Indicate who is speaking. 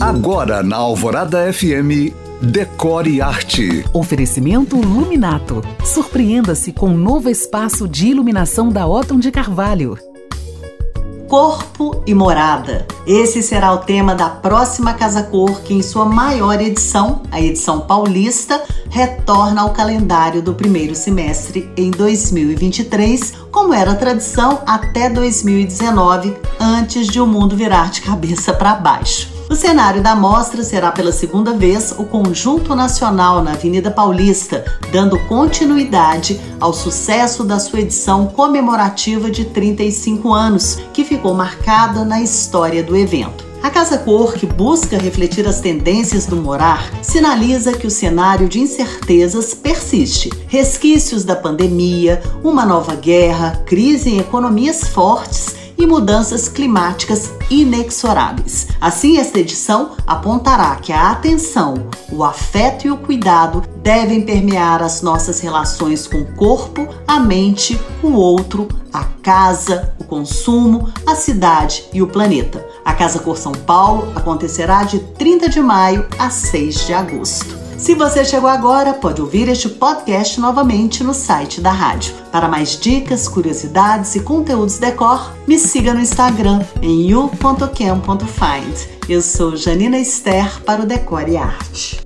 Speaker 1: Agora na Alvorada FM, Decore Arte.
Speaker 2: Oferecimento Luminato. Surpreenda-se com um novo espaço de iluminação da Otton de Carvalho.
Speaker 3: Corpo e Morada. Esse será o tema da próxima Casa Cor, que em sua maior edição, a edição paulista, retorna ao calendário do primeiro semestre em 2023, como era tradição até 2019, antes de o mundo virar de cabeça para baixo. O cenário da mostra será pela segunda vez o Conjunto Nacional na Avenida Paulista, dando continuidade ao sucesso da sua edição comemorativa de 35 anos, que ficou marcada na história do evento. A Casa Cor, que busca refletir as tendências do morar, sinaliza que o cenário de incertezas persiste. Resquícios da pandemia, uma nova guerra, crise em economias fortes e mudanças climáticas inexoráveis. Assim, esta edição apontará que a atenção, o afeto e o cuidado devem permear as nossas relações com o corpo, a mente, o outro, a casa, o consumo, a cidade e o planeta. A Casa Cor São Paulo acontecerá de 30 de maio a 6 de agosto. Se você chegou agora, pode ouvir este podcast novamente no site da rádio. Para mais dicas, curiosidades e conteúdos decor, me siga no Instagram em you.cam.find. Eu sou Janina Esther para o Decore e Arte.